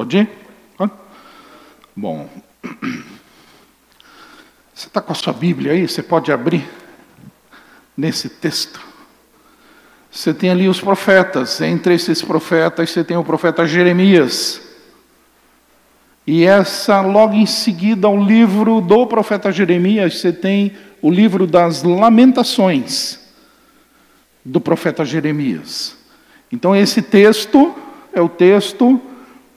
Pode ir? Pode? Bom. Você está com a sua Bíblia aí? Você pode abrir nesse texto. Você tem ali os profetas. Entre esses profetas, você tem o profeta Jeremias. E essa, logo em seguida, ao livro do profeta Jeremias, você tem o livro das Lamentações do profeta Jeremias. Então, esse texto é o texto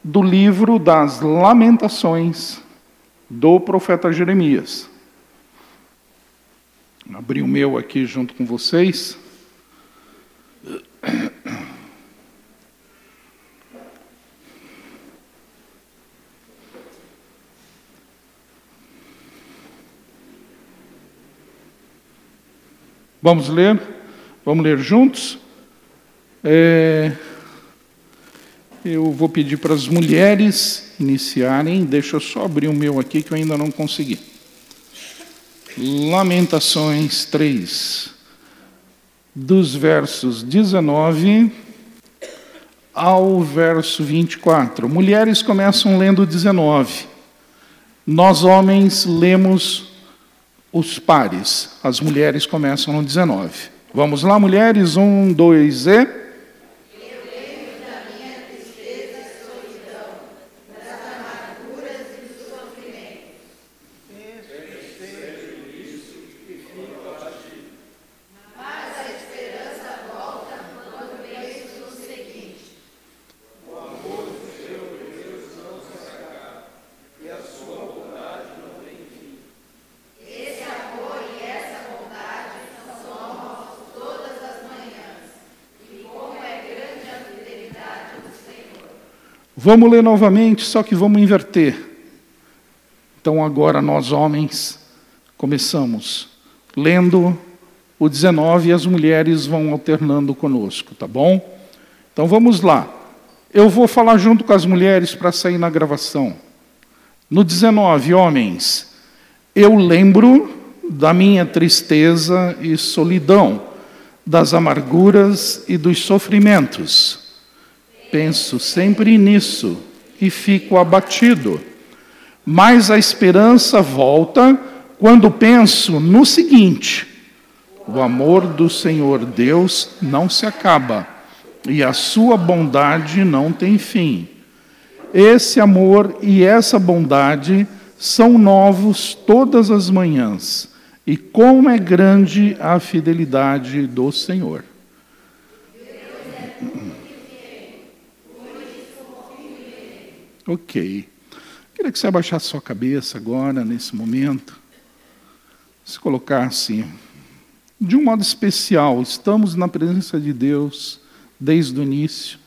do livro das Lamentações do profeta Jeremias. Abri o meu aqui junto com vocês. Vamos ler? Vamos ler juntos? É, eu vou pedir para as mulheres iniciarem. Deixa eu só abrir o meu aqui que eu ainda não consegui. Lamentações 3, dos versos 19 ao verso 24. Mulheres começam lendo 19. Nós, homens, lemos os pares. As mulheres começam no 19. Vamos lá, mulheres? Um, dois e. Vamos ler novamente, só que vamos inverter. Então, agora nós homens começamos lendo o 19 e as mulheres vão alternando conosco, tá bom? Então vamos lá. Eu vou falar junto com as mulheres para sair na gravação. No 19, homens, eu lembro da minha tristeza e solidão, das amarguras e dos sofrimentos Penso sempre nisso e fico abatido. Mas a esperança volta quando penso no seguinte: o amor do Senhor Deus não se acaba e a sua bondade não tem fim. Esse amor e essa bondade são novos todas as manhãs, e como é grande a fidelidade do Senhor. Ok. Queria que você abaixasse sua cabeça agora, nesse momento. Se colocasse de um modo especial. Estamos na presença de Deus desde o início.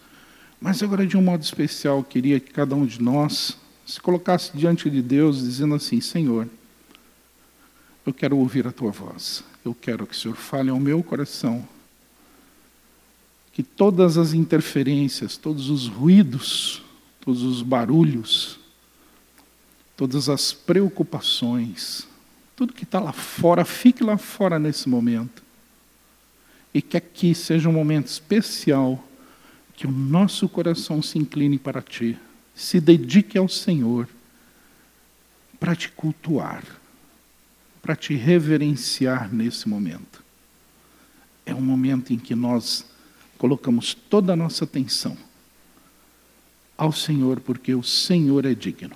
Mas agora, de um modo especial, queria que cada um de nós se colocasse diante de Deus, dizendo assim: Senhor, eu quero ouvir a tua voz. Eu quero que o Senhor fale ao meu coração. Que todas as interferências, todos os ruídos, todos os barulhos, todas as preocupações, tudo que está lá fora, fique lá fora nesse momento. E que aqui seja um momento especial, que o nosso coração se incline para Ti, se dedique ao Senhor, para te cultuar, para te reverenciar nesse momento. É um momento em que nós colocamos toda a nossa atenção ao Senhor, porque o Senhor é digno.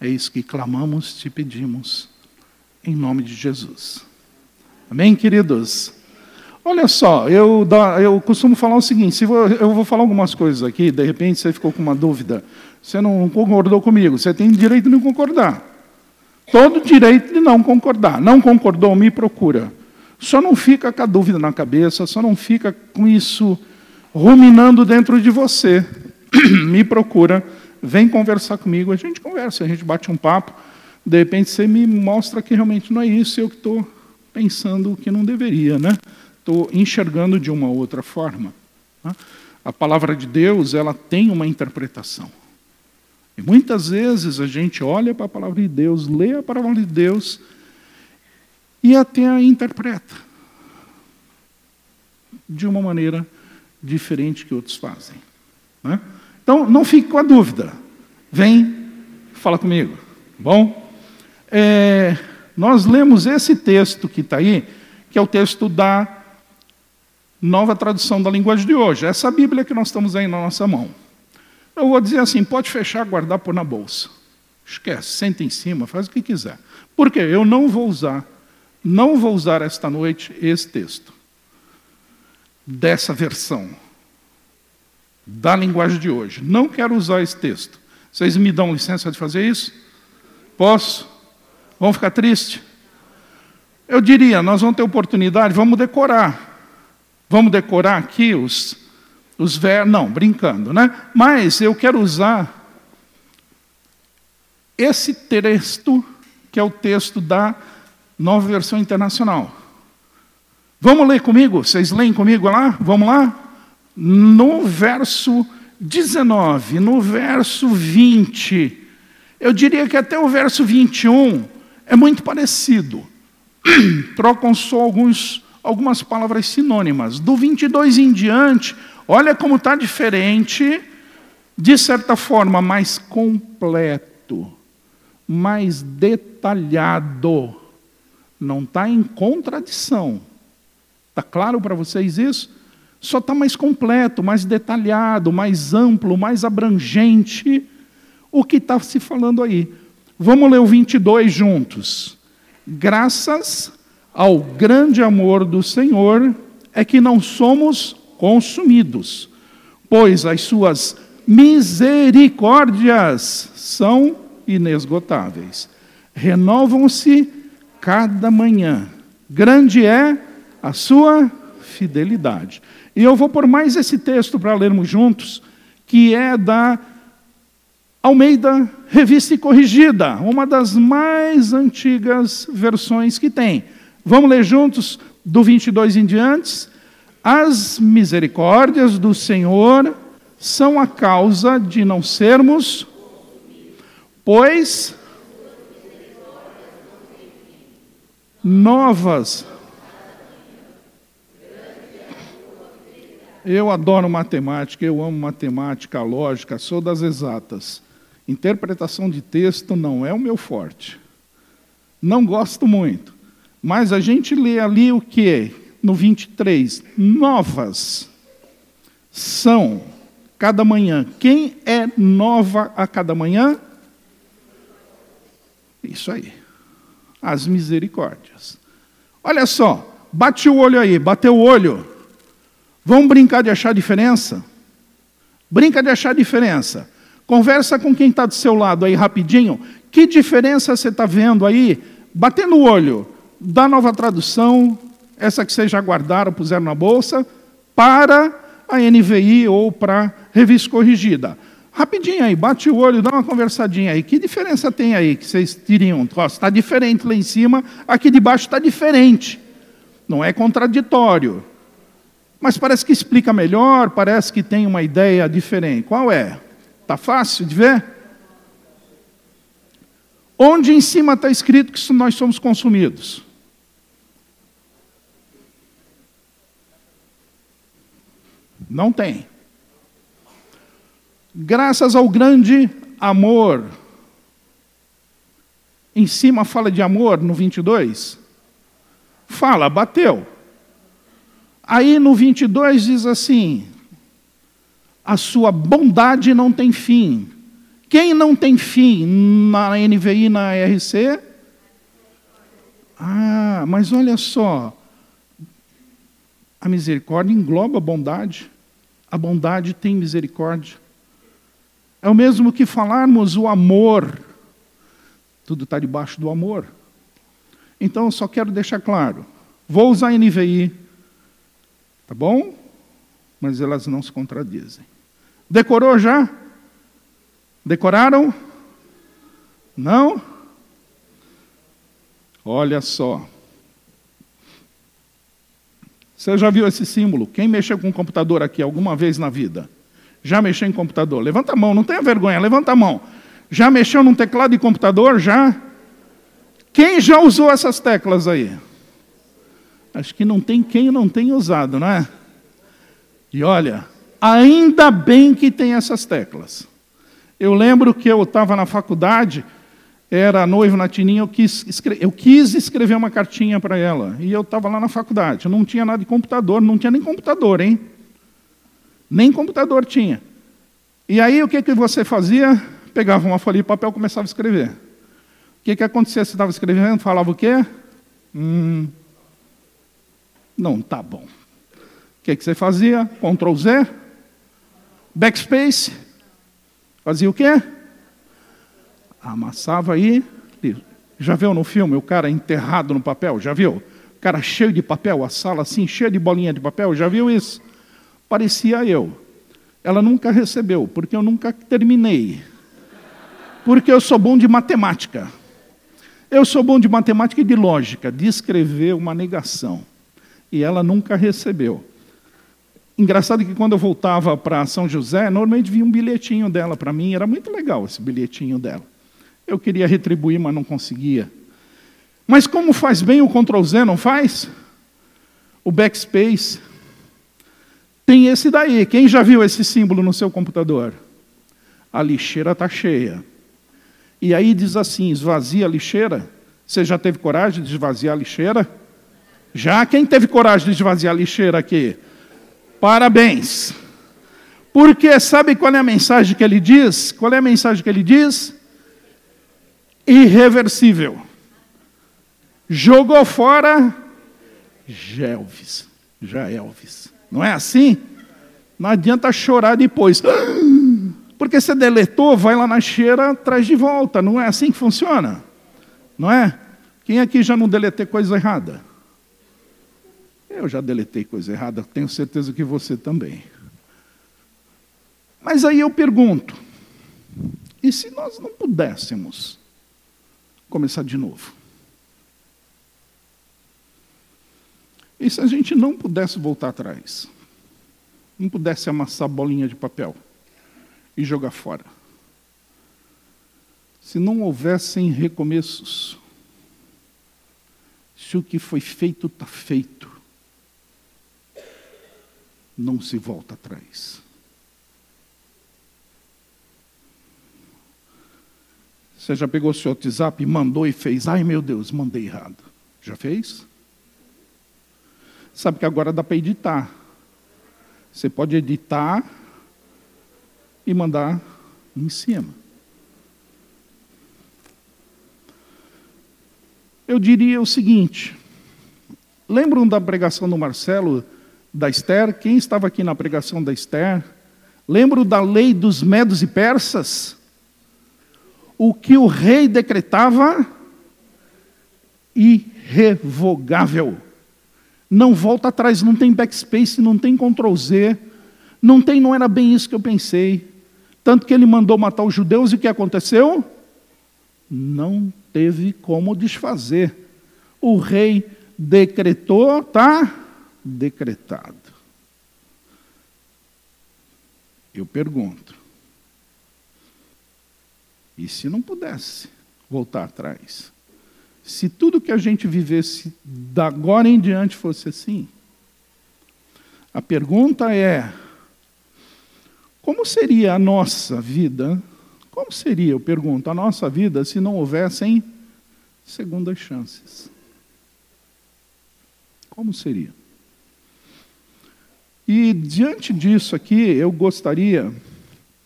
É isso que clamamos, te pedimos, em nome de Jesus. Amém, queridos? Olha só, eu, eu costumo falar o seguinte: se eu vou falar algumas coisas aqui, de repente você ficou com uma dúvida, você não concordou comigo, você tem direito de não concordar. Todo direito de não concordar. Não concordou, me procura. Só não fica com a dúvida na cabeça, só não fica com isso ruminando dentro de você. me procura, vem conversar comigo, a gente conversa, a gente bate um papo, de repente você me mostra que realmente não é isso, eu que estou pensando que não deveria, né? Estou enxergando de uma outra forma. Né? A palavra de Deus, ela tem uma interpretação. E muitas vezes a gente olha para a palavra de Deus, lê a palavra de Deus e até a interpreta de uma maneira diferente que outros fazem. Né? Então, não fique com a dúvida. Vem, fala comigo. Bom, é, nós lemos esse texto que está aí, que é o texto da nova tradução da linguagem de hoje. Essa Bíblia que nós estamos aí na nossa mão. Eu vou dizer assim: pode fechar, guardar, pôr na bolsa. Esquece, senta em cima, faz o que quiser. Por quê? Eu não vou usar, não vou usar esta noite esse texto. Dessa versão. Da linguagem de hoje. Não quero usar esse texto. Vocês me dão licença de fazer isso? Posso? Vão ficar tristes? Eu diria, nós vamos ter oportunidade, vamos decorar. Vamos decorar aqui os, os verbos. Não, brincando, né? Mas eu quero usar esse texto, que é o texto da nova versão internacional. Vamos ler comigo? Vocês leem comigo lá? Vamos lá? No verso 19, no verso 20, eu diria que até o verso 21 é muito parecido. Trocam só alguns, algumas palavras sinônimas. Do 22 em diante, olha como está diferente, de certa forma, mais completo mais detalhado. Não está em contradição. Está claro para vocês isso? Só está mais completo, mais detalhado, mais amplo, mais abrangente o que está se falando aí. Vamos ler o 22 juntos. Graças ao grande amor do Senhor é que não somos consumidos, pois as suas misericórdias são inesgotáveis. Renovam-se cada manhã. Grande é a sua fidelidade. E eu vou por mais esse texto para lermos juntos, que é da Almeida Revista e Corrigida, uma das mais antigas versões que tem. Vamos ler juntos do 22 em diante? As misericórdias do Senhor são a causa de não sermos pois novas. Eu adoro matemática, eu amo matemática, lógica, sou das exatas. Interpretação de texto não é o meu forte. Não gosto muito. Mas a gente lê ali o que? No 23. Novas são cada manhã. Quem é nova a cada manhã? Isso aí. As misericórdias. Olha só, bate o olho aí, bateu o olho. Vamos brincar de achar diferença? Brinca de achar diferença. Conversa com quem está do seu lado aí rapidinho. Que diferença você está vendo aí? Batendo o olho da nova tradução, essa que vocês já guardaram, puseram na bolsa, para a NVI ou para revista corrigida. Rapidinho aí, bate o olho, dá uma conversadinha aí. Que diferença tem aí que vocês diriam? Está diferente lá em cima, aqui de baixo está diferente. Não é contraditório. Mas parece que explica melhor, parece que tem uma ideia diferente. Qual é? Está fácil de ver? Onde em cima está escrito que nós somos consumidos? Não tem graças ao grande amor. Em cima fala de amor no 22. Fala, bateu. Aí no 22 diz assim: a sua bondade não tem fim. Quem não tem fim na NVI na RC? Ah, mas olha só. A misericórdia engloba a bondade. A bondade tem misericórdia. É o mesmo que falarmos o amor. Tudo está debaixo do amor. Então, eu só quero deixar claro. Vou usar NVI, tá bom? Mas elas não se contradizem. Decorou já? Decoraram? Não? Olha só. Você já viu esse símbolo? Quem mexeu com o computador aqui alguma vez na vida? Já mexeu em computador? Levanta a mão, não tenha vergonha, levanta a mão. Já mexeu num teclado de computador? Já? Quem já usou essas teclas aí? Acho que não tem quem não tenha usado, não é? E olha, ainda bem que tem essas teclas. Eu lembro que eu estava na faculdade, era noivo na Tininha, eu quis, escrever, eu quis escrever uma cartinha para ela. E eu estava lá na faculdade, não tinha nada de computador, não tinha nem computador, hein? Nem computador tinha. E aí o que, que você fazia? Pegava uma folha de papel e começava a escrever. O que, que acontecia? Você estava escrevendo, falava o quê? Hum, não, tá bom. O que, que você fazia? Ctrl Z, backspace, fazia o quê? Amassava aí. Já viu no filme o cara enterrado no papel? Já viu? O cara cheio de papel, a sala assim, cheia de bolinha de papel, já viu isso? Parecia eu. Ela nunca recebeu, porque eu nunca terminei. Porque eu sou bom de matemática. Eu sou bom de matemática e de lógica, de escrever uma negação. E ela nunca recebeu. Engraçado que quando eu voltava para São José, normalmente vinha um bilhetinho dela para mim, era muito legal esse bilhetinho dela. Eu queria retribuir, mas não conseguia. Mas como faz bem o Ctrl Z, não faz? O backspace. Tem esse daí. Quem já viu esse símbolo no seu computador? A lixeira está cheia. E aí diz assim: esvazia a lixeira. Você já teve coragem de esvaziar a lixeira? Já? Quem teve coragem de esvaziar a lixeira aqui? Parabéns. Porque sabe qual é a mensagem que ele diz? Qual é a mensagem que ele diz? irreversível. Jogou fora Gelvis, já Elvis. Não é assim? Não adianta chorar depois. Porque você deletou, vai lá na cheira, traz de volta. Não é assim que funciona? Não é? Quem aqui já não deletei coisa errada? Eu já deletei coisa errada, tenho certeza que você também. Mas aí eu pergunto: e se nós não pudéssemos começar de novo. E se a gente não pudesse voltar atrás? Não pudesse amassar bolinha de papel e jogar fora? Se não houvessem recomeços, se o que foi feito está feito, não se volta atrás. Você já pegou seu WhatsApp, mandou e fez? Ai meu Deus, mandei errado. Já fez? Sabe que agora dá para editar. Você pode editar e mandar em cima. Eu diria o seguinte: lembram da pregação do Marcelo, da Esther? Quem estava aqui na pregação da Esther? Lembram da lei dos medos e persas? o que o rei decretava, irrevogável. Não volta atrás, não tem backspace, não tem Ctrl Z, não tem, não era bem isso que eu pensei. Tanto que ele mandou matar os judeus e o que aconteceu? Não teve como desfazer. O rei decretou, está decretado. Eu pergunto: e se não pudesse voltar atrás? Se tudo que a gente vivesse da agora em diante fosse assim? A pergunta é: como seria a nossa vida? Como seria, eu pergunto, a nossa vida se não houvessem segundas chances? Como seria? E diante disso aqui, eu gostaria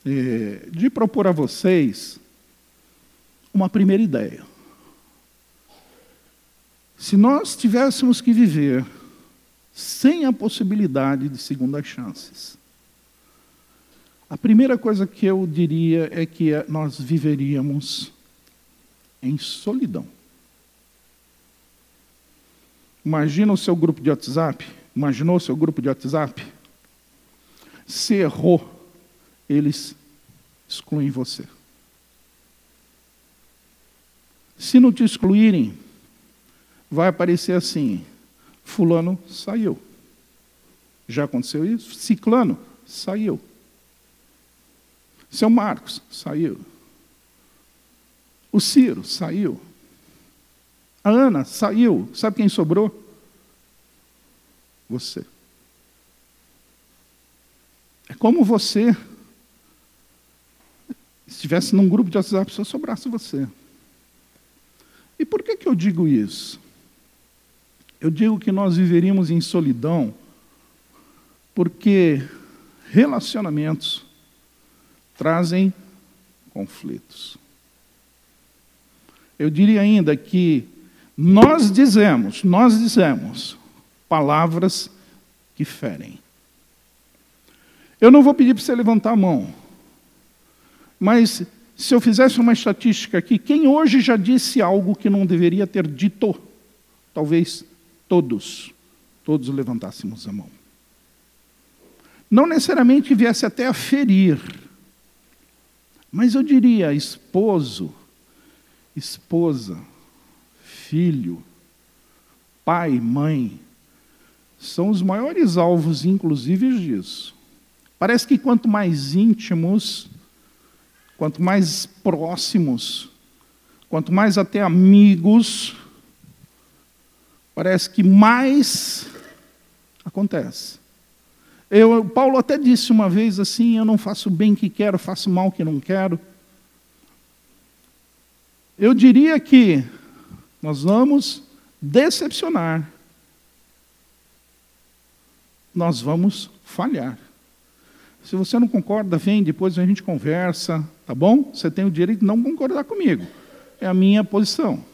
eh, de propor a vocês uma primeira ideia. Se nós tivéssemos que viver sem a possibilidade de segundas chances, a primeira coisa que eu diria é que nós viveríamos em solidão. Imagina o seu grupo de WhatsApp. Imaginou seu grupo de WhatsApp? Se errou, eles excluem você. Se não te excluírem, vai aparecer assim: Fulano saiu. Já aconteceu isso? Ciclano saiu. Seu Marcos saiu. O Ciro saiu. A Ana saiu. Sabe quem sobrou? Você. É como você Se estivesse num grupo de WhatsApp, só sobrasse você. E por que, que eu digo isso? Eu digo que nós viveríamos em solidão porque relacionamentos trazem conflitos. Eu diria ainda que nós dizemos, nós dizemos palavras que ferem. Eu não vou pedir para você levantar a mão, mas se eu fizesse uma estatística aqui, quem hoje já disse algo que não deveria ter dito? Talvez todos, todos levantássemos a mão. Não necessariamente viesse até a ferir, mas eu diria esposo, esposa, filho, pai, mãe, são os maiores alvos, inclusive, disso. Parece que quanto mais íntimos, quanto mais próximos, quanto mais até amigos, parece que mais acontece. Eu, Paulo até disse uma vez assim: Eu não faço bem que quero, faço mal que não quero. Eu diria que nós vamos decepcionar, nós vamos falhar. Se você não concorda, vem, depois a gente conversa, tá bom? Você tem o direito de não concordar comigo. É a minha posição.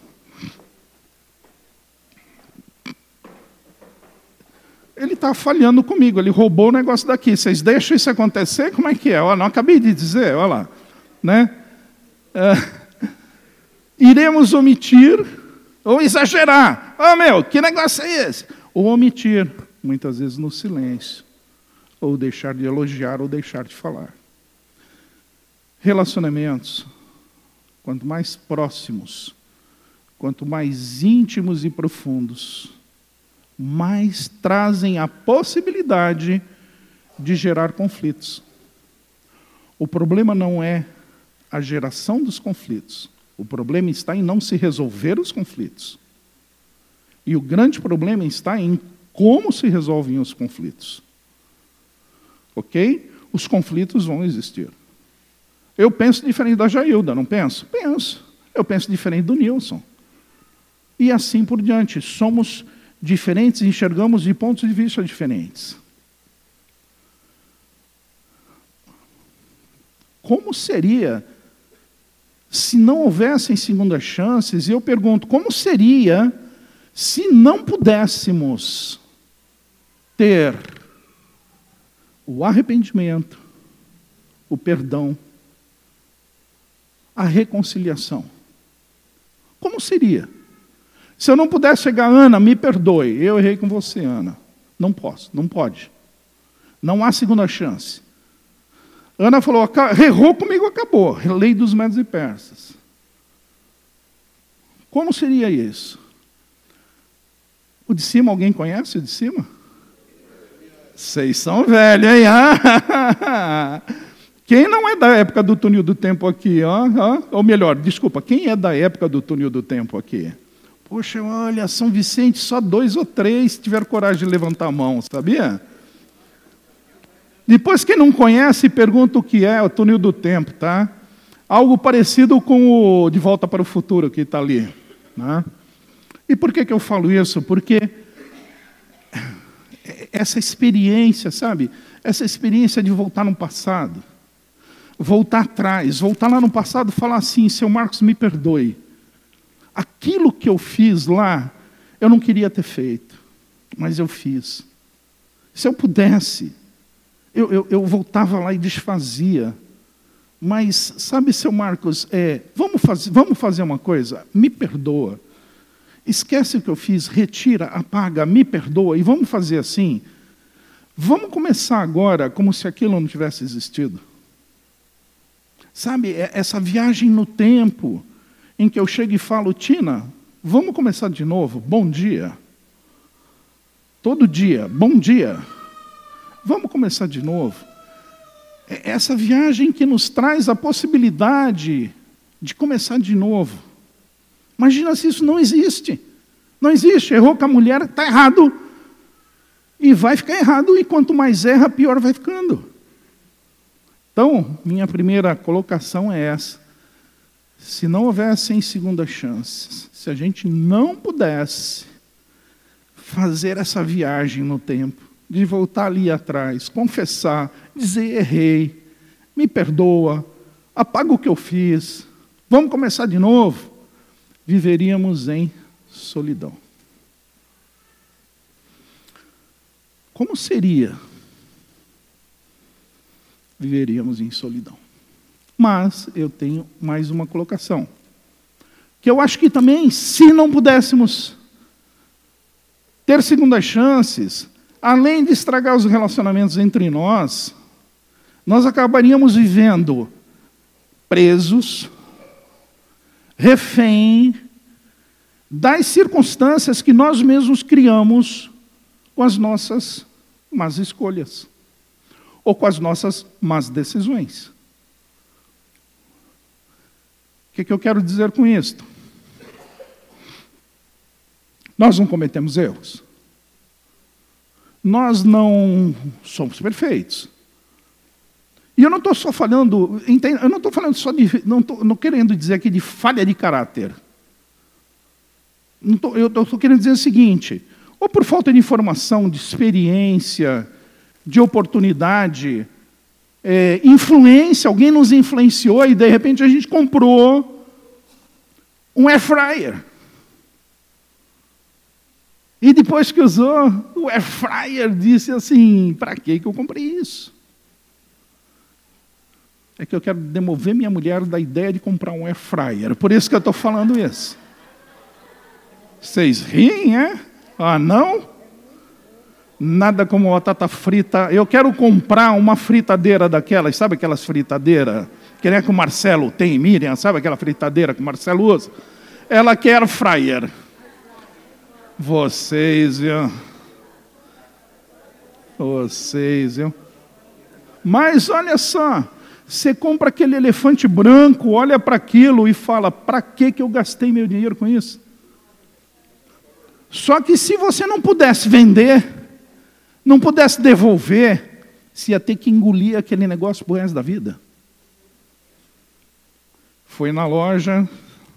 Ele está falhando comigo, ele roubou o negócio daqui. Vocês deixam isso acontecer? Como é que é? Olha, não acabei de dizer, olha lá. Né? É, iremos omitir ou exagerar. Oh, meu, que negócio é esse? Ou omitir, muitas vezes no silêncio. Ou deixar de elogiar ou deixar de falar. Relacionamentos, quanto mais próximos, quanto mais íntimos e profundos, mais trazem a possibilidade de gerar conflitos. O problema não é a geração dos conflitos. O problema está em não se resolver os conflitos. E o grande problema está em como se resolvem os conflitos. Ok? Os conflitos vão existir. Eu penso diferente da Jailda, não penso? Penso. Eu penso diferente do Nilson. E assim por diante. Somos diferentes, enxergamos de pontos de vista diferentes. Como seria se não houvessem segundas chances? E eu pergunto, como seria se não pudéssemos ter o arrependimento, o perdão, a reconciliação? Como seria? Se eu não puder chegar, Ana, me perdoe, eu errei com você, Ana. Não posso, não pode. Não há segunda chance. Ana falou, errou comigo, acabou. Lei dos médios e persas. Como seria isso? O de cima, alguém conhece o de cima? Vocês são velhos, hein? Quem não é da época do túnel do tempo aqui? Ou melhor, desculpa, quem é da época do túnel do tempo aqui? Poxa, olha, São Vicente, só dois ou três tiveram coragem de levantar a mão, sabia? Depois, quem não conhece, pergunta o que é o túnel do tempo, tá? Algo parecido com o De Volta para o Futuro, que está ali. Né? E por que, que eu falo isso? Porque essa experiência, sabe? Essa experiência de voltar no passado, voltar atrás, voltar lá no passado e falar assim: seu Marcos, me perdoe aquilo que eu fiz lá, eu não queria ter feito, mas eu fiz. Se eu pudesse, eu, eu, eu voltava lá e desfazia. Mas, sabe, seu Marcos, é, vamos, fazer, vamos fazer uma coisa? Me perdoa. Esquece o que eu fiz, retira, apaga, me perdoa e vamos fazer assim. Vamos começar agora como se aquilo não tivesse existido. Sabe, é essa viagem no tempo em que eu chego e falo, Tina, vamos começar de novo, bom dia. Todo dia, bom dia. Vamos começar de novo. É essa viagem que nos traz a possibilidade de começar de novo. Imagina se isso não existe. Não existe. Errou com a mulher, está errado. E vai ficar errado, e quanto mais erra, pior vai ficando. Então, minha primeira colocação é essa. Se não houvessem segunda chances, se a gente não pudesse fazer essa viagem no tempo, de voltar ali atrás, confessar, dizer errei, me perdoa, apaga o que eu fiz, vamos começar de novo, viveríamos em solidão. Como seria viveríamos em solidão. Mas eu tenho mais uma colocação. Que eu acho que também, se não pudéssemos ter segundas chances, além de estragar os relacionamentos entre nós, nós acabaríamos vivendo presos, refém das circunstâncias que nós mesmos criamos com as nossas más escolhas ou com as nossas más decisões. O que, que eu quero dizer com isto? Nós não cometemos erros. Nós não somos perfeitos. E eu não estou só falando, eu não estou falando só de, não estou querendo dizer aqui de falha de caráter. Tô, eu estou querendo dizer o seguinte: ou por falta de informação, de experiência, de oportunidade, é, influência, alguém nos influenciou e de repente a gente comprou um air fryer. E depois que usou, o air fryer disse assim: para que eu comprei isso? É que eu quero demover minha mulher da ideia de comprar um air fryer. Por isso que eu estou falando isso. Vocês riem, é? Ah, não? Nada como batata frita. Eu quero comprar uma fritadeira daquelas, sabe aquelas fritadeiras? Que nem que o Marcelo tem, Miriam, sabe aquela fritadeira que o Marcelo usa? Ela quer fryer. Vocês, viu? Vocês, viu? Mas olha só, você compra aquele elefante branco, olha para aquilo e fala: para que eu gastei meu dinheiro com isso? Só que se você não pudesse vender, não pudesse devolver, se ia ter que engolir aquele negócio por resto da vida. Foi na loja,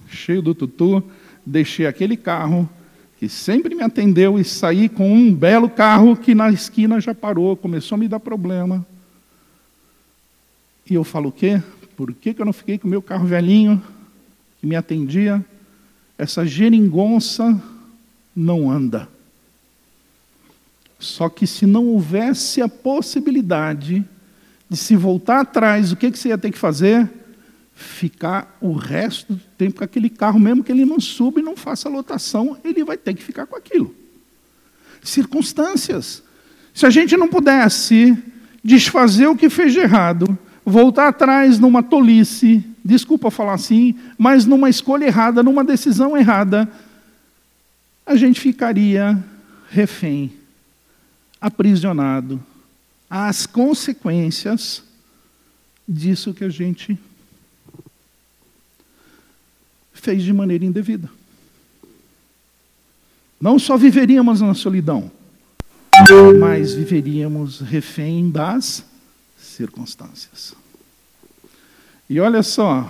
cheio do tutu, deixei aquele carro que sempre me atendeu e saí com um belo carro que na esquina já parou, começou a me dar problema. E eu falo o quê? Por que, que eu não fiquei com o meu carro velhinho, que me atendia? Essa geringonça não anda. Só que se não houvesse a possibilidade de se voltar atrás, o que, que você ia ter que fazer? Ficar o resto do tempo com aquele carro, mesmo que ele não suba e não faça lotação, ele vai ter que ficar com aquilo. Circunstâncias. Se a gente não pudesse desfazer o que fez de errado, voltar atrás numa tolice, desculpa falar assim, mas numa escolha errada, numa decisão errada, a gente ficaria refém aprisionado às consequências disso que a gente fez de maneira indevida. Não só viveríamos na solidão, mas viveríamos refém das circunstâncias. E olha só,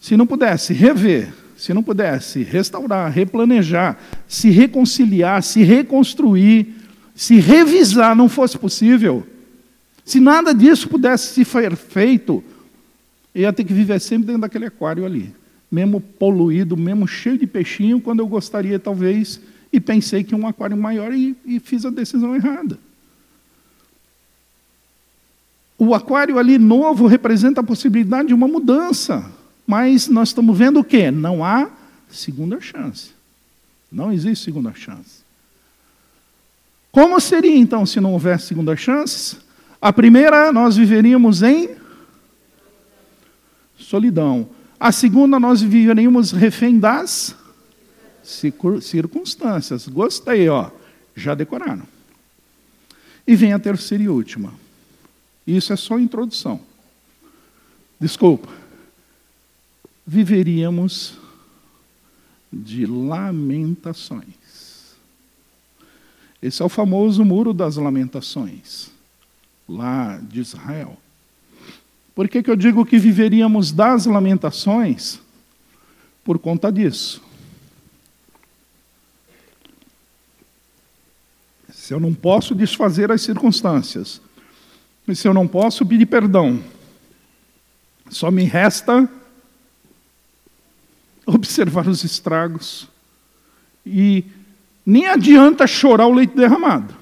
se não pudesse rever, se não pudesse restaurar, replanejar, se reconciliar, se reconstruir, se revisar não fosse possível, se nada disso pudesse ser feito, ia ter que viver sempre dentro daquele aquário ali, mesmo poluído, mesmo cheio de peixinho, quando eu gostaria, talvez, e pensei que um aquário maior e, e fiz a decisão errada. O aquário ali novo representa a possibilidade de uma mudança, mas nós estamos vendo o quê? Não há segunda chance. Não existe segunda chance. Como seria então se não houvesse segunda chance? A primeira, nós viveríamos em solidão. A segunda, nós viveríamos refém das circunstâncias. Gostei, ó. Já decoraram. E vem a terceira e última. Isso é só introdução. Desculpa. Viveríamos de lamentações. Esse é o famoso Muro das Lamentações, lá de Israel. Por que, que eu digo que viveríamos das lamentações? Por conta disso. Se eu não posso desfazer as circunstâncias, se eu não posso pedir perdão, só me resta observar os estragos e nem adianta chorar o leite derramado.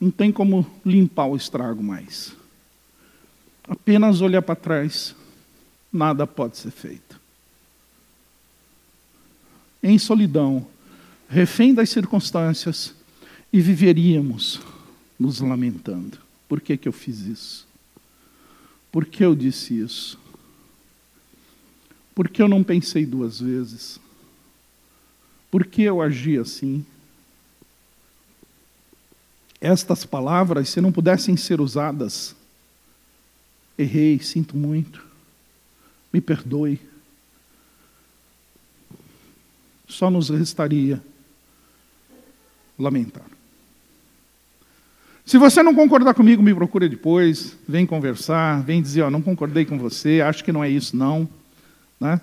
Não tem como limpar o estrago mais. Apenas olhar para trás, nada pode ser feito. Em solidão, refém das circunstâncias, e viveríamos nos lamentando. Por que, que eu fiz isso? Por que eu disse isso? Por que eu não pensei duas vezes? Por que eu agi assim? Estas palavras, se não pudessem ser usadas, errei, sinto muito, me perdoe. Só nos restaria lamentar. Se você não concordar comigo, me procura depois, vem conversar, vem dizer, ó, não concordei com você, acho que não é isso não. Né?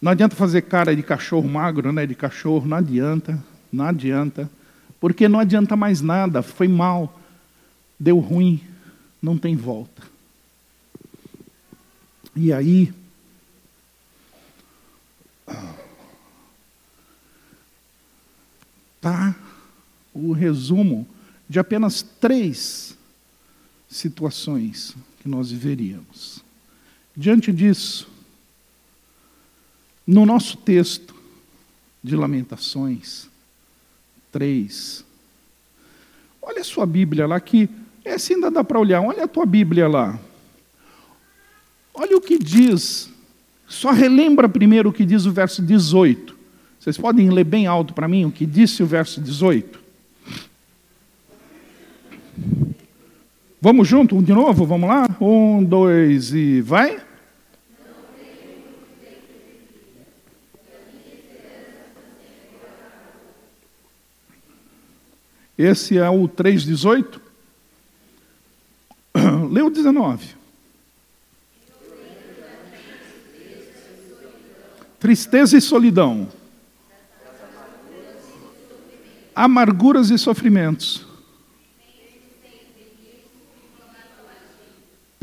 Não adianta fazer cara de cachorro magro, né? de cachorro, não adianta, não adianta, porque não adianta mais nada, foi mal, deu ruim, não tem volta. E aí, tá o resumo de apenas três situações que nós viveríamos. Diante disso, no nosso texto de Lamentações 3, olha a sua Bíblia lá, que essa ainda dá para olhar, olha a tua Bíblia lá. Olha o que diz, só relembra primeiro o que diz o verso 18. Vocês podem ler bem alto para mim o que disse o verso 18? Vamos junto, de novo, vamos lá? Um, dois e vai. Esse é o 3,18. Lê o 19. Tristeza e solidão. Amarguras e sofrimentos.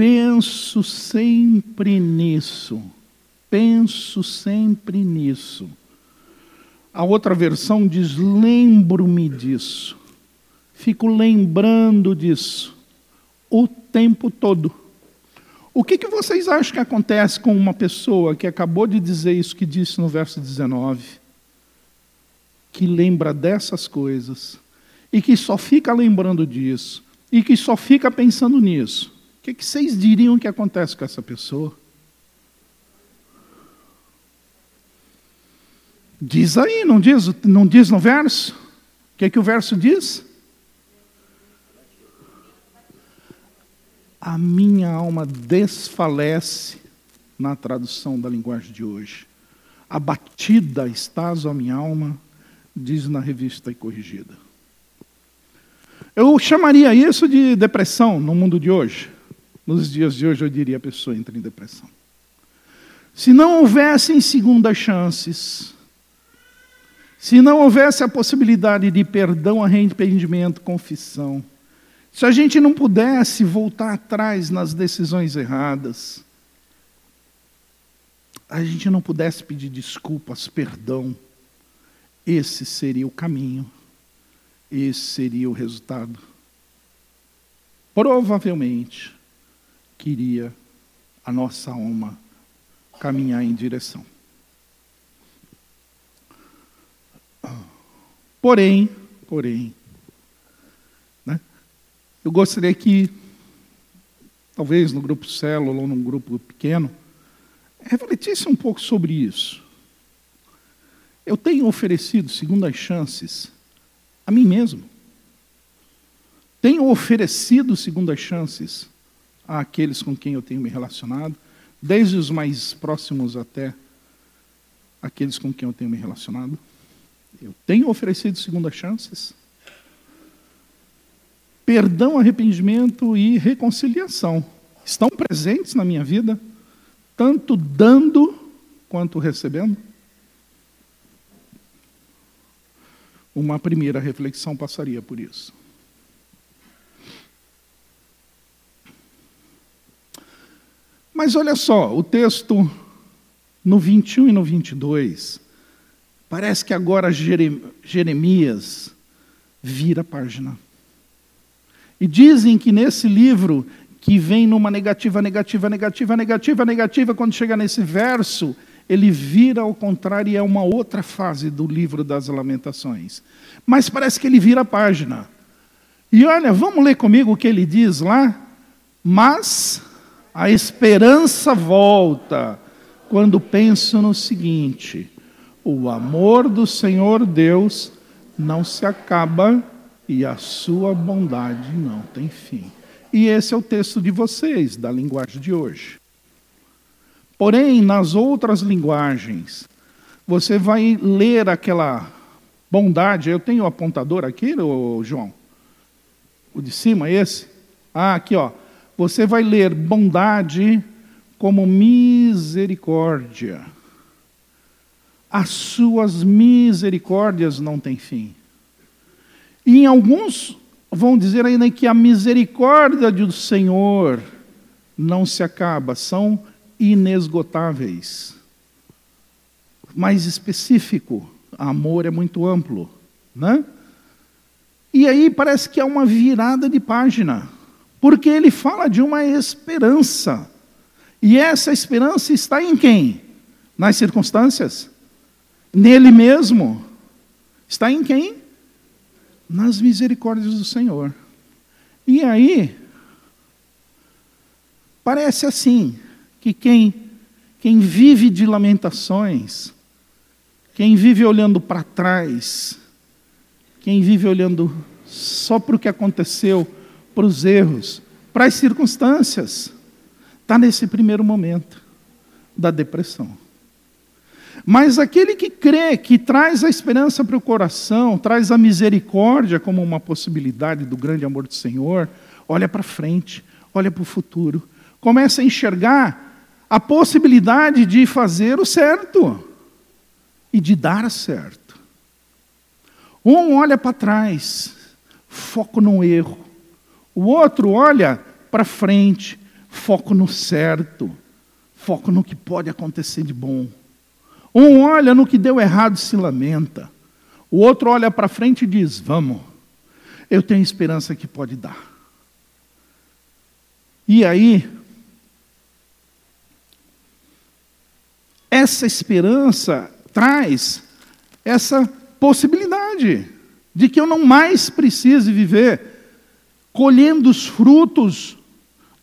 Penso sempre nisso. Penso sempre nisso. A outra versão diz: lembro-me disso. Fico lembrando disso o tempo todo. O que, que vocês acham que acontece com uma pessoa que acabou de dizer isso que disse no verso 19? Que lembra dessas coisas e que só fica lembrando disso e que só fica pensando nisso. O que, que vocês diriam que acontece com essa pessoa? Diz aí, não diz, não diz no verso? O que, que o verso diz? A minha alma desfalece na tradução da linguagem de hoje. Abatida estás a minha alma, diz na revista e corrigida. Eu chamaria isso de depressão no mundo de hoje. Nos dias de hoje, eu diria a pessoa entra em depressão. Se não houvessem segundas chances, se não houvesse a possibilidade de perdão, arrependimento, confissão, se a gente não pudesse voltar atrás nas decisões erradas, a gente não pudesse pedir desculpas, perdão, esse seria o caminho, esse seria o resultado. Provavelmente, queria a nossa alma caminhar em direção. Porém, porém, né, eu gostaria que, talvez no grupo célula ou num grupo pequeno, refletisse um pouco sobre isso. Eu tenho oferecido segundas chances a mim mesmo. Tenho oferecido segundas chances àqueles com quem eu tenho me relacionado, desde os mais próximos até aqueles com quem eu tenho me relacionado. Eu tenho oferecido segundas chances. Perdão, arrependimento e reconciliação. estão presentes na minha vida, tanto dando quanto recebendo? Uma primeira reflexão passaria por isso. Mas olha só, o texto no 21 e no 22, parece que agora Jeremias vira a página. E dizem que nesse livro, que vem numa negativa, negativa, negativa, negativa, negativa, quando chega nesse verso, ele vira ao contrário e é uma outra fase do livro das Lamentações. Mas parece que ele vira a página. E olha, vamos ler comigo o que ele diz lá? Mas a esperança volta quando penso no seguinte: o amor do Senhor Deus não se acaba e a sua bondade não tem fim. E esse é o texto de vocês, da linguagem de hoje. Porém, nas outras linguagens, você vai ler aquela bondade. Eu tenho o apontador aqui, João? O de cima, esse? Ah, aqui, ó. Você vai ler bondade como misericórdia. As suas misericórdias não têm fim. E em alguns vão dizer ainda que a misericórdia do Senhor não se acaba, são inesgotáveis. Mais específico, amor é muito amplo, né? E aí parece que é uma virada de página, porque ele fala de uma esperança. E essa esperança está em quem? Nas circunstâncias? Nele mesmo? Está em quem? nas misericórdias do Senhor. E aí, parece assim, que quem, quem vive de lamentações, quem vive olhando para trás, quem vive olhando só para o que aconteceu, para os erros, para as circunstâncias, está nesse primeiro momento da depressão. Mas aquele que crê, que traz a esperança para o coração, traz a misericórdia como uma possibilidade do grande amor do Senhor, olha para frente, olha para o futuro, começa a enxergar a possibilidade de fazer o certo e de dar certo. Um olha para trás, foco no erro. O outro olha para frente, foco no certo, foco no que pode acontecer de bom. Um olha no que deu errado e se lamenta. O outro olha para frente e diz: Vamos, eu tenho esperança que pode dar. E aí, essa esperança traz essa possibilidade de que eu não mais precise viver colhendo os frutos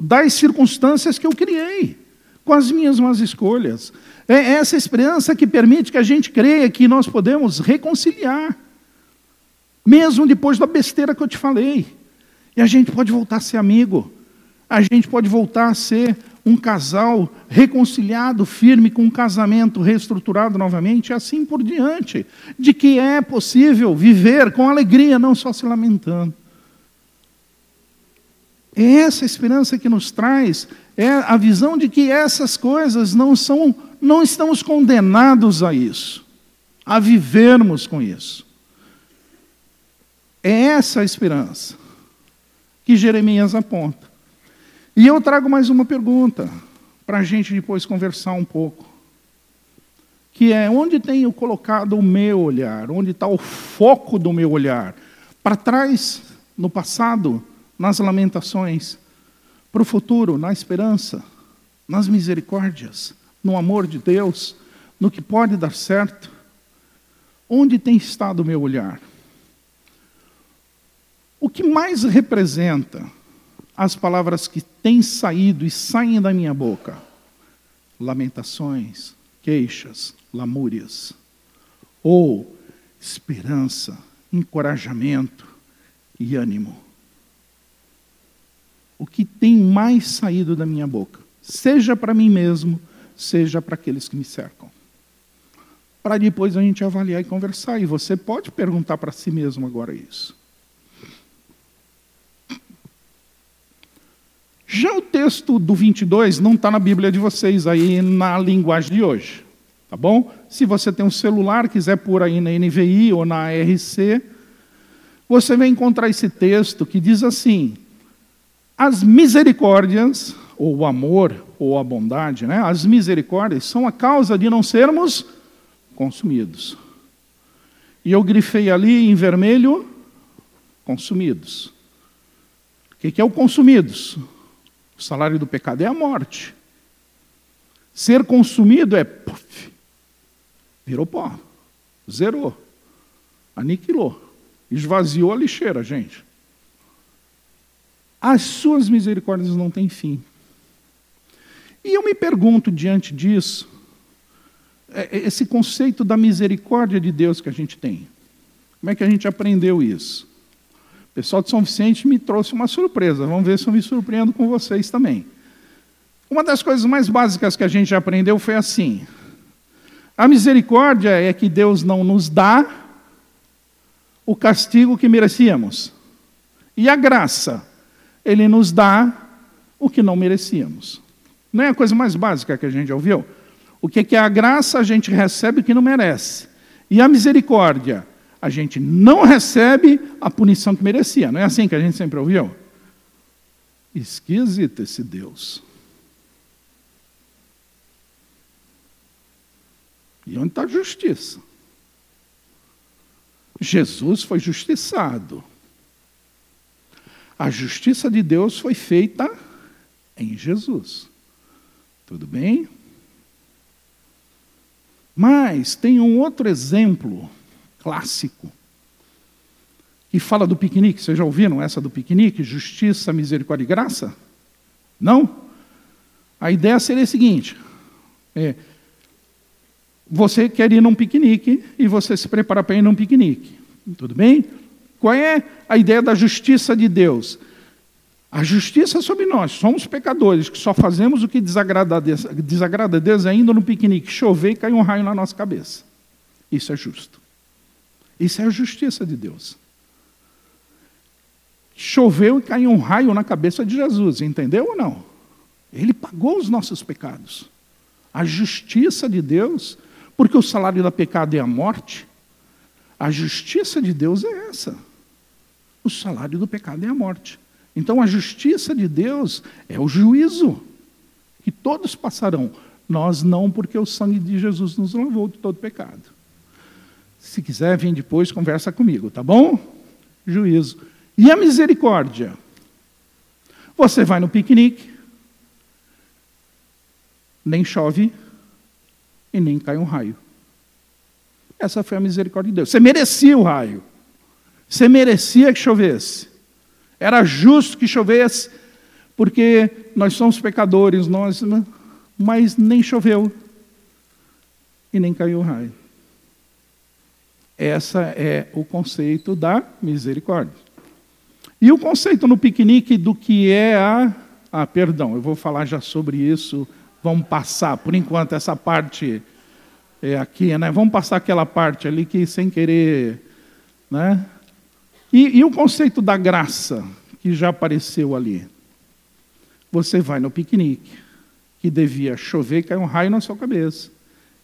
das circunstâncias que eu criei, com as minhas más escolhas. É essa esperança que permite que a gente creia que nós podemos reconciliar, mesmo depois da besteira que eu te falei. E a gente pode voltar a ser amigo, a gente pode voltar a ser um casal reconciliado, firme, com um casamento reestruturado novamente, e assim por diante. De que é possível viver com alegria, não só se lamentando. É essa esperança que nos traz, é a visão de que essas coisas não são não estamos condenados a isso, a vivermos com isso. É essa a esperança que Jeremias aponta. E eu trago mais uma pergunta, para a gente depois conversar um pouco. Que é onde tenho colocado o meu olhar, onde está o foco do meu olhar? Para trás, no passado, nas lamentações, para o futuro, na esperança, nas misericórdias no amor de Deus, no que pode dar certo? Onde tem estado o meu olhar? O que mais representa as palavras que têm saído e saem da minha boca? Lamentações, queixas, lamúrias. Ou esperança, encorajamento e ânimo. O que tem mais saído da minha boca, seja para mim mesmo, seja para aqueles que me cercam. Para depois a gente avaliar e conversar. E você pode perguntar para si mesmo agora isso. Já o texto do 22 não está na Bíblia de vocês aí na linguagem de hoje, tá bom? Se você tem um celular, quiser pôr aí na NVI ou na RC, você vai encontrar esse texto que diz assim: as misericórdias, ou o amor, ou a bondade, né? as misericórdias são a causa de não sermos consumidos. E eu grifei ali em vermelho, consumidos. O que é o consumidos? O salário do pecado é a morte. Ser consumido é puff, virou pó, zerou, aniquilou, esvaziou a lixeira, gente. As suas misericórdias não têm fim. E eu me pergunto diante disso, é, é, esse conceito da misericórdia de Deus que a gente tem. Como é que a gente aprendeu isso? pessoal de São Vicente me trouxe uma surpresa. Vamos ver se eu me surpreendo com vocês também. Uma das coisas mais básicas que a gente aprendeu foi assim: a misericórdia é que Deus não nos dá o castigo que merecíamos. E a graça, Ele nos dá o que não merecíamos. Não é a coisa mais básica que a gente ouviu? O que é a graça? A gente recebe o que não merece. E a misericórdia? a gente não recebe a punição que merecia. Não é assim que a gente sempre ouviu? Esquisito esse Deus. E onde está a justiça? Jesus foi justiçado. A justiça de Deus foi feita em Jesus. Tudo bem? Mas tem um outro exemplo clássico. E fala do piquenique. Vocês já ouviram essa do piquenique? Justiça, misericórdia e graça? Não? A ideia seria a seguinte: é, você quer ir num piquenique e você se prepara para ir num piquenique. Tudo bem? Qual é a ideia da justiça de Deus? A justiça é sobre nós, somos pecadores, que só fazemos o que desagrada a Deus, ainda no piquenique, chover e cair um raio na nossa cabeça. Isso é justo. Isso é a justiça de Deus. Choveu e caiu um raio na cabeça de Jesus, entendeu ou não? Ele pagou os nossos pecados. A justiça de Deus, porque o salário da pecado é a morte, a justiça de Deus é essa. O salário do pecado é a morte. Então a justiça de Deus é o juízo, que todos passarão. Nós não, porque o sangue de Jesus nos lavou de todo pecado. Se quiser vir depois, conversa comigo, tá bom? Juízo. E a misericórdia? Você vai no piquenique, nem chove e nem cai um raio. Essa foi a misericórdia de Deus. Você merecia o raio. Você merecia que chovesse. Era justo que chovesse, porque nós somos pecadores, nós, mas nem choveu e nem caiu o raio. Essa é o conceito da misericórdia. E o conceito no piquenique do que é a. Ah, perdão, eu vou falar já sobre isso. Vamos passar, por enquanto, essa parte é aqui, né? Vamos passar aquela parte ali que sem querer. Né? E, e o conceito da graça, que já apareceu ali. Você vai no piquenique, que devia chover, cai um raio na sua cabeça.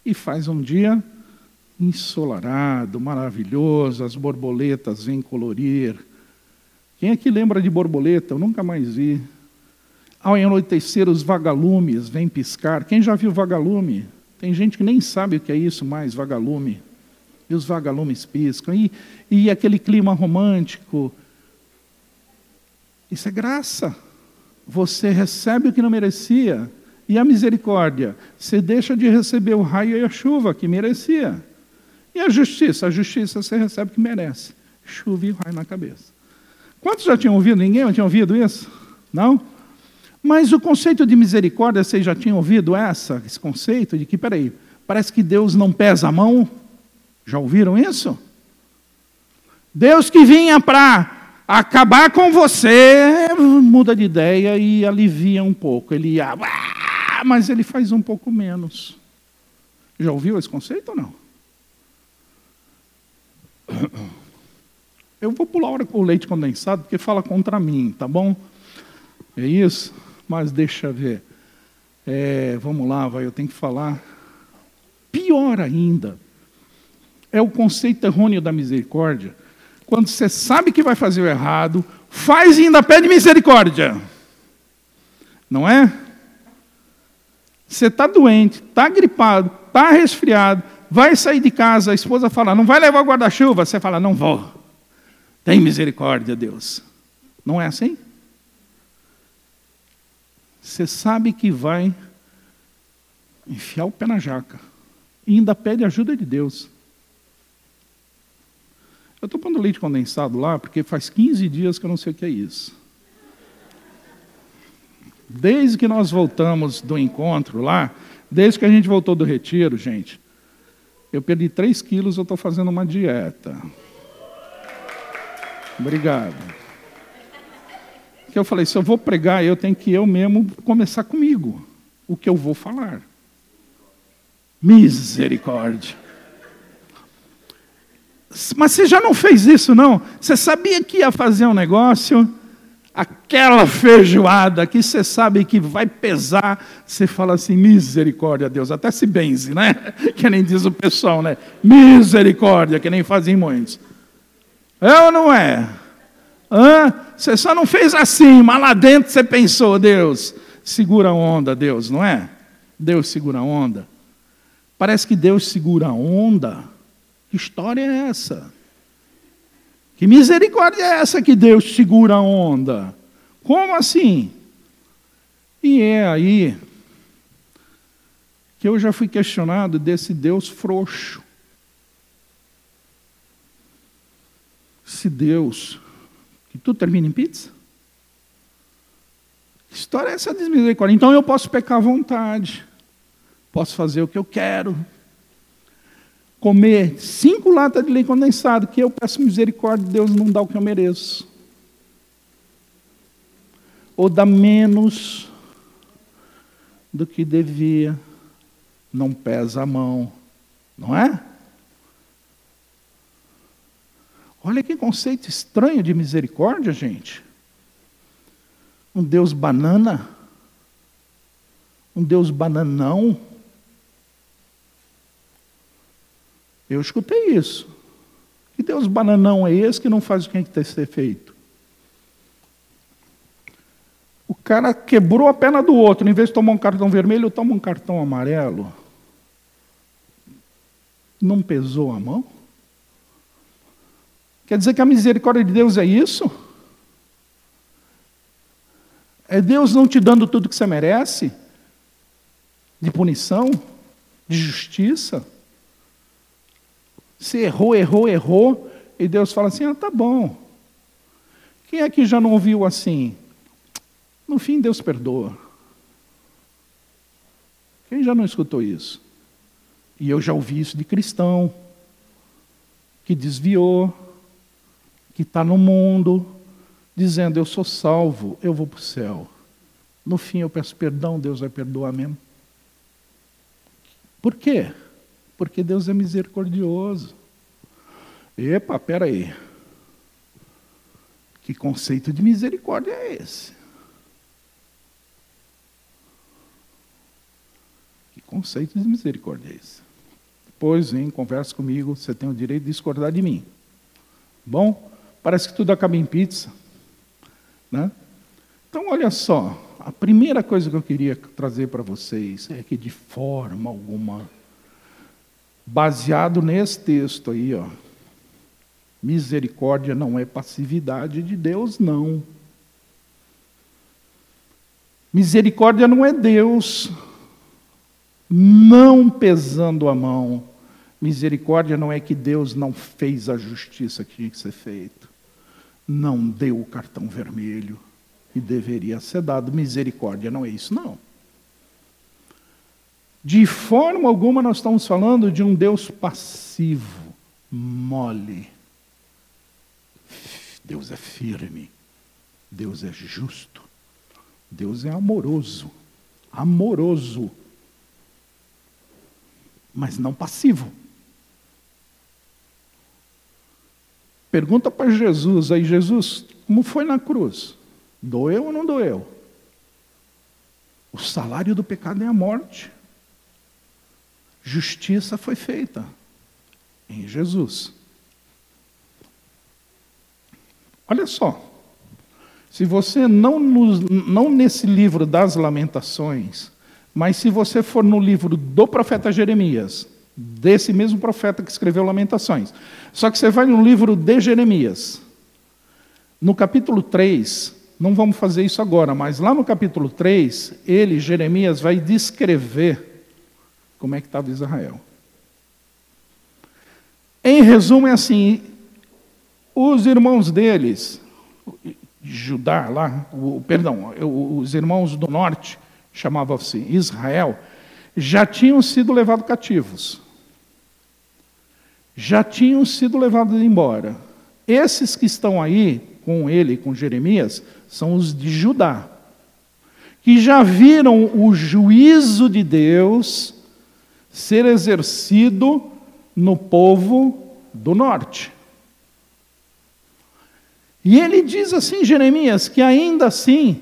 E faz um dia ensolarado, maravilhoso, as borboletas vêm colorir. Quem é que lembra de borboleta? Eu nunca mais vi. Ao anoitecer, os vagalumes vêm piscar. Quem já viu vagalume? Tem gente que nem sabe o que é isso mais, vagalume. E os vagalumes piscam. E, e aquele clima romântico. Isso é graça. Você recebe o que não merecia. E a misericórdia? Você deixa de receber o raio e a chuva que merecia. E a justiça? A justiça você recebe o que merece. Chuva e raio na cabeça. Quantos já tinham ouvido? Ninguém já tinha ouvido isso? Não? Mas o conceito de misericórdia, vocês já tinham ouvido essa, esse conceito de que, peraí, parece que Deus não pesa a mão? Já ouviram isso? Deus que vinha para acabar com você, muda de ideia e alivia um pouco. Ele ia, ah, mas ele faz um pouco menos. Já ouviu esse conceito ou não? Eu vou pular o leite condensado porque fala contra mim, tá bom? É isso? mas deixa ver. É, vamos lá, vai, eu tenho que falar. Pior ainda, é o conceito errôneo da misericórdia. Quando você sabe que vai fazer o errado, faz e ainda pede misericórdia. Não é? Você está doente, está gripado, está resfriado, vai sair de casa, a esposa fala, não vai levar o guarda-chuva. Você fala, não vou. Tem misericórdia, Deus. Não é assim? Você sabe que vai enfiar o pé na jaca e ainda pede ajuda de Deus. Eu estou pondo leite condensado lá porque faz 15 dias que eu não sei o que é isso. Desde que nós voltamos do encontro lá, desde que a gente voltou do retiro, gente, eu perdi 3 quilos, eu estou fazendo uma dieta. Obrigado. Que eu falei, se eu vou pregar, eu tenho que eu mesmo começar comigo. O que eu vou falar. Misericórdia. Mas você já não fez isso, não? Você sabia que ia fazer um negócio, aquela feijoada que você sabe que vai pesar, você fala assim, misericórdia, Deus, até se benze, né? Que nem diz o pessoal, né? Misericórdia, que nem fazem muitos. É ou não é? Hã? Você só não fez assim, mas lá dentro você pensou, Deus, segura a onda, Deus, não é? Deus segura a onda. Parece que Deus segura a onda que história é essa? Que misericórdia é essa que Deus segura a onda? Como assim? E é aí que eu já fui questionado desse Deus frouxo. Esse Deus que tudo termina em pizza? Que história é essa de misericórdia? Então eu posso pecar à vontade, posso fazer o que eu quero, comer cinco latas de leite condensado, que eu peço misericórdia, Deus não dá o que eu mereço. Ou dá menos do que devia, não pesa a mão, não é? Olha que conceito estranho de misericórdia, gente. Um Deus banana, um Deus bananão. Eu escutei isso. Que Deus bananão é esse que não faz o que tem que ser feito? O cara quebrou a perna do outro, em vez de tomar um cartão vermelho, toma um cartão amarelo. Não pesou a mão? Quer dizer que a misericórdia de Deus é isso? É Deus não te dando tudo que você merece? De punição? De justiça? Você errou, errou, errou, e Deus fala assim: ah, tá bom. Quem é que já não ouviu assim? No fim, Deus perdoa. Quem já não escutou isso? E eu já ouvi isso de cristão, que desviou, que está no mundo, dizendo: Eu sou salvo, eu vou para o céu. No fim, eu peço perdão, Deus vai perdoar mesmo. Por quê? Porque Deus é misericordioso. Epa, peraí. Que conceito de misericórdia é esse? Que conceito de misericórdia é esse? Depois vem, conversa comigo, você tem o direito de discordar de mim. Bom, parece que tudo acaba em pizza. Né? Então, olha só, a primeira coisa que eu queria trazer para vocês é que, de forma alguma, baseado nesse texto aí, ó. Misericórdia não é passividade de Deus, não. Misericórdia não é Deus não pesando a mão. Misericórdia não é que Deus não fez a justiça que tinha que ser feita. Não deu o cartão vermelho e deveria ser dado. Misericórdia não é isso, não. De forma alguma nós estamos falando de um Deus passivo, mole. Deus é firme, Deus é justo, Deus é amoroso, amoroso, mas não passivo. Pergunta para Jesus aí, Jesus, como foi na cruz? Doeu ou não doeu? O salário do pecado é a morte. Justiça foi feita em Jesus. Olha só. Se você não, nos, não nesse livro das Lamentações, mas se você for no livro do profeta Jeremias, desse mesmo profeta que escreveu Lamentações, só que você vai no livro de Jeremias, no capítulo 3, não vamos fazer isso agora, mas lá no capítulo 3, ele, Jeremias, vai descrever como é que estava Israel. Em resumo, é assim: os irmãos deles, Judá lá, o, perdão, os irmãos do norte, chamavam-se Israel, já tinham sido levados cativos. Já tinham sido levados embora. Esses que estão aí com ele, com Jeremias, são os de Judá, que já viram o juízo de Deus ser exercido no povo do norte. E ele diz assim, Jeremias, que ainda assim,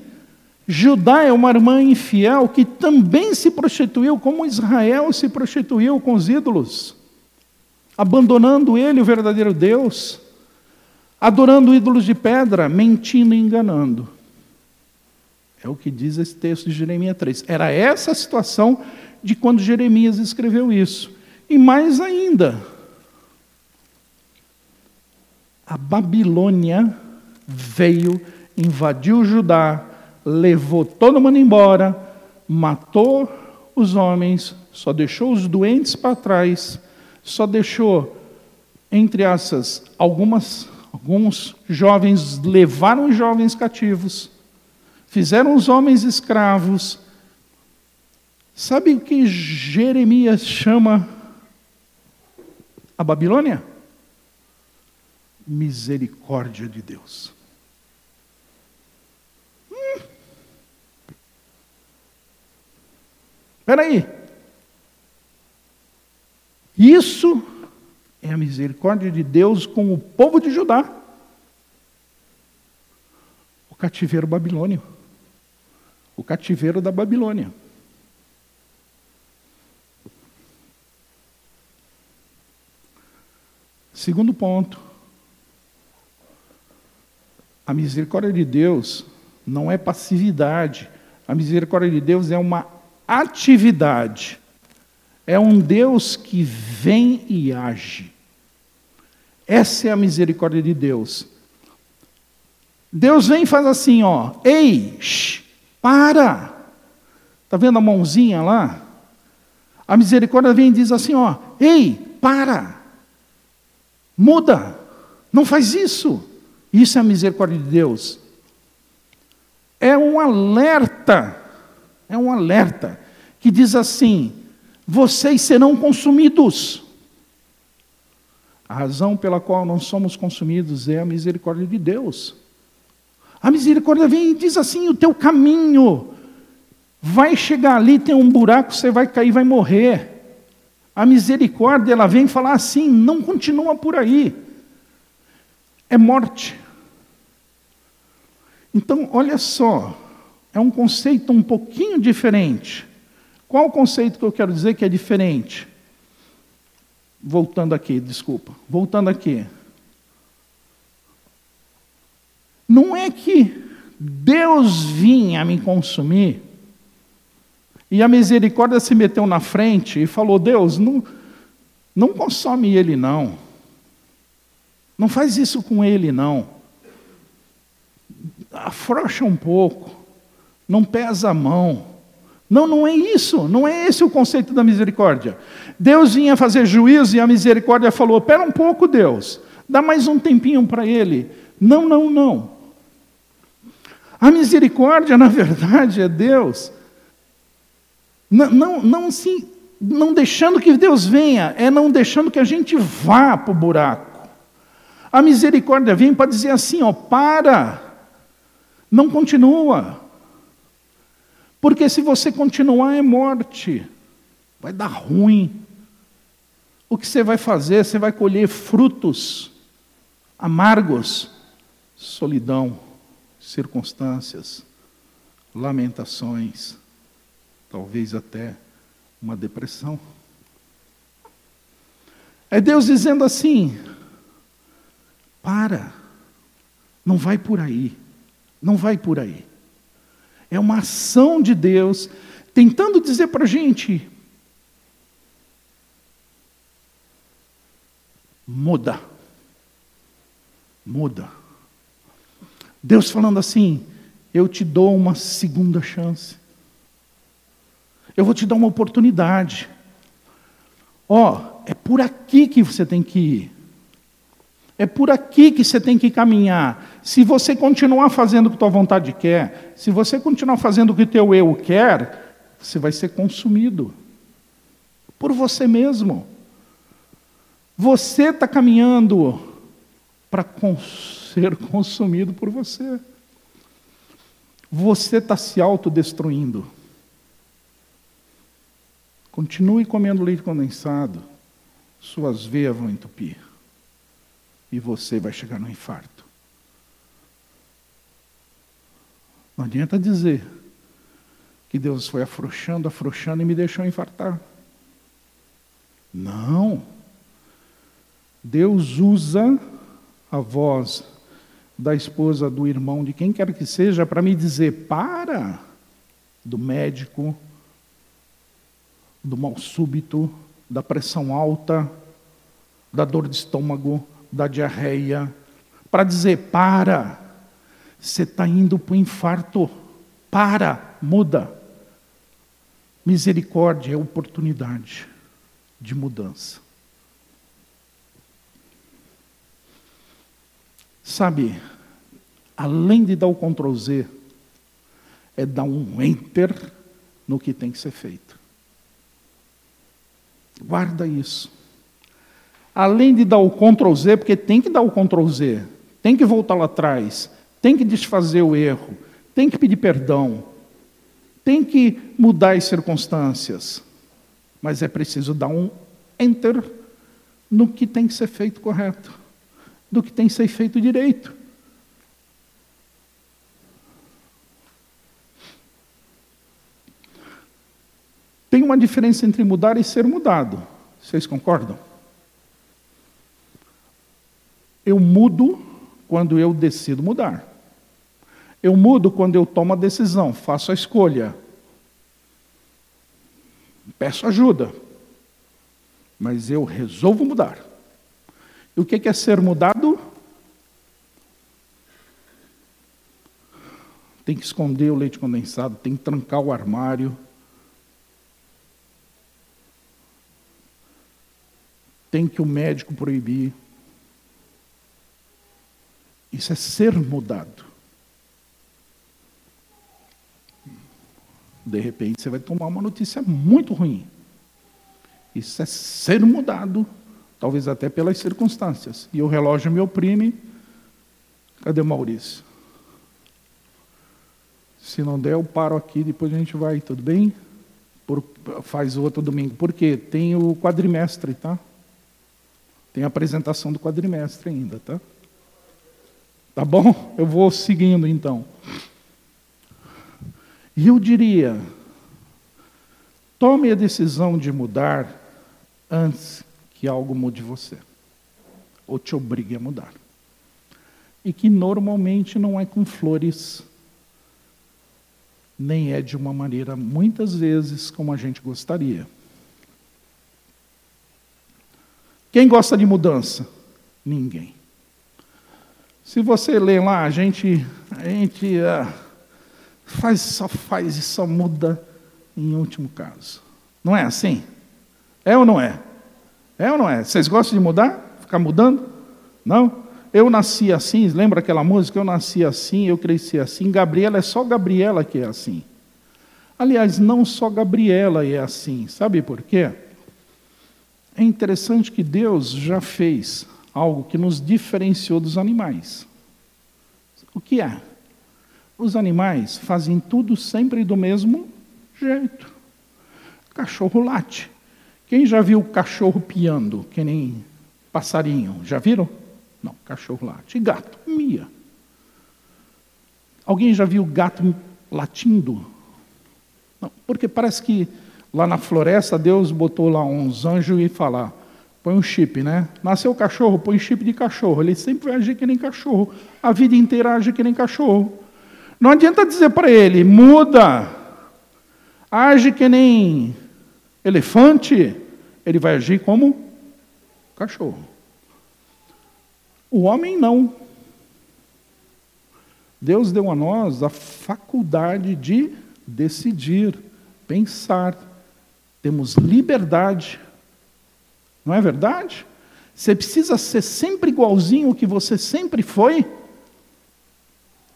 Judá é uma irmã infiel que também se prostituiu, como Israel se prostituiu com os ídolos, abandonando ele, o verdadeiro Deus, adorando ídolos de pedra, mentindo e enganando. É o que diz esse texto de Jeremias 3. Era essa a situação de quando Jeremias escreveu isso. E mais ainda, a Babilônia veio, invadiu Judá, levou todo mundo embora, matou os homens, só deixou os doentes para trás, só deixou, entre essas, algumas, alguns jovens, levaram os jovens cativos, fizeram os homens escravos. Sabe o que Jeremias chama a Babilônia? misericórdia de Deus. Hum. Espera aí. Isso é a misericórdia de Deus com o povo de Judá. O cativeiro babilônio. O cativeiro da Babilônia. Segundo ponto, a misericórdia de Deus não é passividade. A misericórdia de Deus é uma atividade. É um Deus que vem e age. Essa é a misericórdia de Deus. Deus vem e faz assim, ó. Ei, shh, para. Está vendo a mãozinha lá? A misericórdia vem e diz assim, ó. Ei, para. Muda. Não faz isso. Isso é a misericórdia de Deus. É um alerta, é um alerta que diz assim: vocês serão consumidos. A razão pela qual não somos consumidos é a misericórdia de Deus. A misericórdia vem e diz assim: o teu caminho vai chegar ali, tem um buraco, você vai cair, vai morrer. A misericórdia, ela vem falar assim: não continua por aí. É morte. Então, olha só, é um conceito um pouquinho diferente. Qual o conceito que eu quero dizer que é diferente? Voltando aqui, desculpa. Voltando aqui. Não é que Deus vinha me consumir e a misericórdia se meteu na frente e falou: Deus, não, não consome ele, não. Não faz isso com ele, não afrouxa um pouco, não pesa a mão. Não, não é isso, não é esse o conceito da misericórdia. Deus vinha fazer juízo e a misericórdia falou: Pera um pouco, Deus, dá mais um tempinho para ele. Não, não, não. A misericórdia, na verdade, é Deus. Não, não, não, não deixando que Deus venha, é não deixando que a gente vá para o buraco. A misericórdia vem para dizer assim: ó, para, não continua. Porque se você continuar é morte. Vai dar ruim. O que você vai fazer? Você vai colher frutos amargos, solidão, circunstâncias, lamentações, talvez até uma depressão. É Deus dizendo assim: para, não vai por aí, não vai por aí. É uma ação de Deus tentando dizer para a gente: muda, muda. Deus falando assim: eu te dou uma segunda chance. Eu vou te dar uma oportunidade. Ó, oh, é por aqui que você tem que ir. É por aqui que você tem que caminhar. Se você continuar fazendo o que tua vontade quer, se você continuar fazendo o que teu eu quer, você vai ser consumido por você mesmo. Você está caminhando para ser consumido por você. Você está se autodestruindo. Continue comendo leite condensado, suas veias vão entupir. E você vai chegar no infarto. Não adianta dizer que Deus foi afrouxando, afrouxando e me deixou infartar. Não. Deus usa a voz da esposa, do irmão, de quem quer que seja, para me dizer: para, do médico, do mal súbito, da pressão alta, da dor de estômago, da diarreia, para dizer: para, você está indo para o infarto, para, muda. Misericórdia é oportunidade de mudança. Sabe, além de dar o Ctrl Z, é dar um Enter no que tem que ser feito. Guarda isso. Além de dar o Ctrl Z, porque tem que dar o Ctrl Z, tem que voltar lá atrás, tem que desfazer o erro, tem que pedir perdão, tem que mudar as circunstâncias, mas é preciso dar um enter no que tem que ser feito correto, do que tem que ser feito direito. Tem uma diferença entre mudar e ser mudado. Vocês concordam? Eu mudo quando eu decido mudar. Eu mudo quando eu tomo a decisão, faço a escolha. Peço ajuda. Mas eu resolvo mudar. E o que é ser mudado? Tem que esconder o leite condensado, tem que trancar o armário, tem que o médico proibir. Isso é ser mudado. De repente você vai tomar uma notícia muito ruim. Isso é ser mudado, talvez até pelas circunstâncias. E o relógio me oprime. Cadê o Maurício? Se não der, eu paro aqui, depois a gente vai, tudo bem? Por, faz outro domingo. Por quê? Tem o quadrimestre, tá? Tem a apresentação do quadrimestre ainda, tá? Tá bom? Eu vou seguindo então. E eu diria: tome a decisão de mudar antes que algo mude você, ou te obrigue a mudar. E que normalmente não é com flores, nem é de uma maneira, muitas vezes, como a gente gostaria. Quem gosta de mudança? Ninguém. Se você lê lá, a gente, a gente uh, faz, só faz e só muda em último caso. Não é assim? É ou não é? É ou não é? Vocês gostam de mudar? Ficar mudando? Não? Eu nasci assim, lembra aquela música? Eu nasci assim, eu cresci assim. Gabriela é só Gabriela que é assim. Aliás, não só Gabriela é assim. Sabe por quê? É interessante que Deus já fez algo que nos diferenciou dos animais. O que é? Os animais fazem tudo sempre do mesmo jeito. Cachorro late. Quem já viu cachorro piando, que nem passarinho? Já viram? Não, cachorro late. E gato mia. Alguém já viu gato latindo? Não, porque parece que lá na floresta Deus botou lá uns anjos e falar, põe um chip, né? Nasceu cachorro, põe chip de cachorro. Ele sempre vai agir que nem cachorro. A vida inteira age que nem cachorro. Não adianta dizer para ele, muda, age que nem elefante. Ele vai agir como cachorro. O homem não. Deus deu a nós a faculdade de decidir, pensar. Temos liberdade. Não é verdade? Você precisa ser sempre igualzinho o que você sempre foi?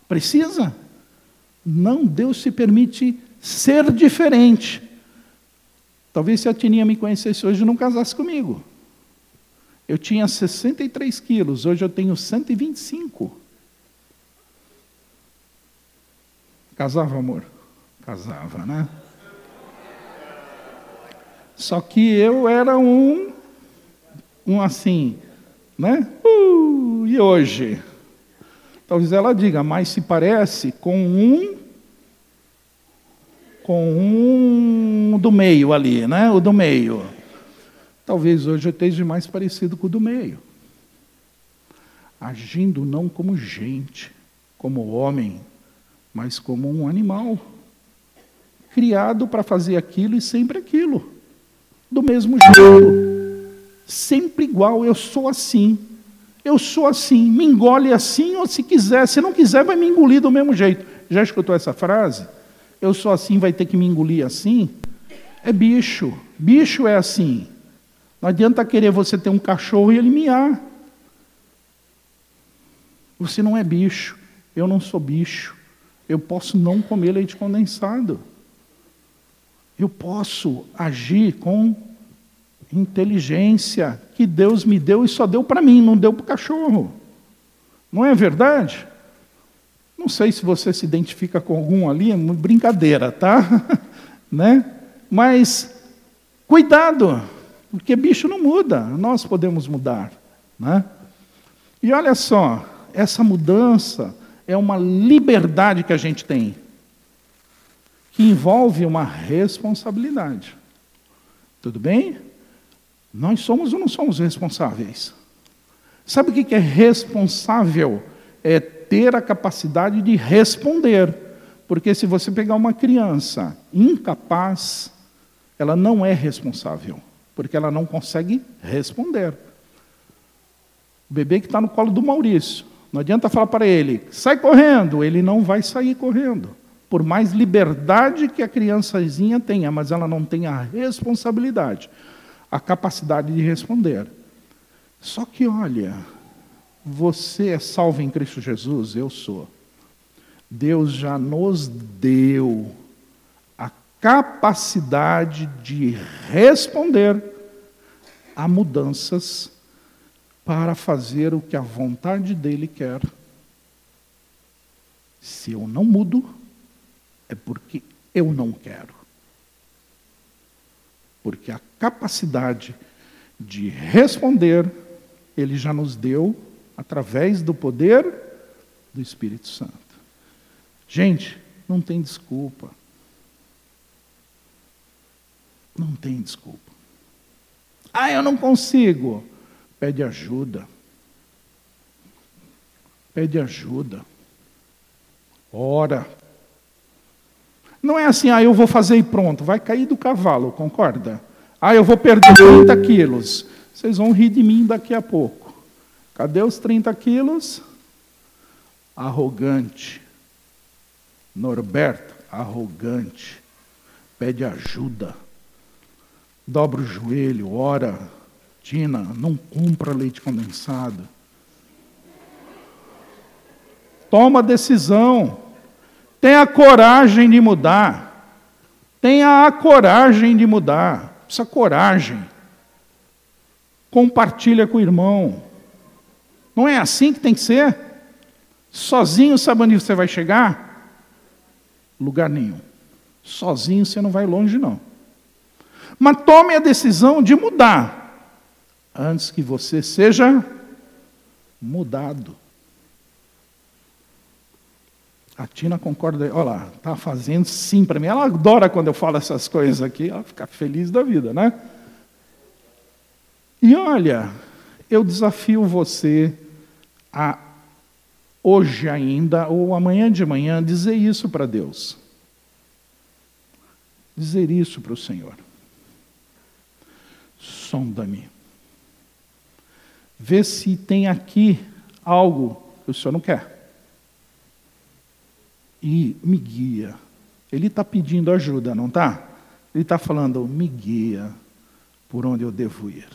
Precisa? Não, Deus se permite ser diferente. Talvez se a Tininha me conhecesse hoje não casasse comigo. Eu tinha 63 quilos, hoje eu tenho 125. Casava, amor? Casava, né? Só que eu era um, um assim, né? Uh, e hoje? Talvez ela diga, mas se parece com um, com um do meio ali, né? O do meio. Talvez hoje eu esteja mais parecido com o do meio. Agindo não como gente, como homem, mas como um animal. Criado para fazer aquilo e sempre aquilo. Do mesmo jeito. Sempre igual, eu sou assim. Eu sou assim, me engole assim, ou se quiser, se não quiser, vai me engolir do mesmo jeito. Já escutou essa frase? Eu sou assim, vai ter que me engolir assim? É bicho. Bicho é assim. Não adianta querer você ter um cachorro e ele miar. Você não é bicho. Eu não sou bicho. Eu posso não comer leite condensado. Eu posso agir com inteligência que Deus me deu e só deu para mim, não deu para o cachorro. Não é verdade? Não sei se você se identifica com algum ali, é brincadeira, tá? né? Mas cuidado. Porque bicho não muda, nós podemos mudar. Né? E olha só, essa mudança é uma liberdade que a gente tem, que envolve uma responsabilidade. Tudo bem? Nós somos ou não somos responsáveis? Sabe o que é responsável? É ter a capacidade de responder. Porque se você pegar uma criança incapaz, ela não é responsável porque ela não consegue responder. O bebê que está no colo do Maurício, não adianta falar para ele, sai correndo, ele não vai sair correndo. Por mais liberdade que a criançazinha tenha, mas ela não tem a responsabilidade, a capacidade de responder. Só que, olha, você é salvo em Cristo Jesus, eu sou. Deus já nos deu capacidade de responder a mudanças para fazer o que a vontade dele quer. Se eu não mudo, é porque eu não quero. Porque a capacidade de responder, ele já nos deu através do poder do Espírito Santo. Gente, não tem desculpa. Não tem desculpa. Ah, eu não consigo. Pede ajuda. Pede ajuda. Ora. Não é assim, ah, eu vou fazer e pronto. Vai cair do cavalo, concorda? Ah, eu vou perder 30 quilos. Vocês vão rir de mim daqui a pouco. Cadê os 30 quilos? Arrogante. Norberto, arrogante. Pede ajuda dobra o joelho, ora, Tina, não compra leite condensado. Toma decisão. Tenha coragem de mudar. Tenha a coragem de mudar. Essa coragem. Compartilha com o irmão. Não é assim que tem que ser? Sozinho, sabe onde você vai chegar? Lugar nenhum. Sozinho você não vai longe, não. Mas tome a decisão de mudar antes que você seja mudado. A Tina concorda, olha lá, está fazendo sim para mim. Ela adora quando eu falo essas coisas aqui, ela fica feliz da vida, né? E olha, eu desafio você a hoje ainda, ou amanhã de manhã, dizer isso para Deus. Dizer isso para o Senhor. Sonda-me. Vê se tem aqui algo que o Senhor não quer e me guia. Ele está pedindo ajuda, não está? Ele está falando, me guia por onde eu devo ir.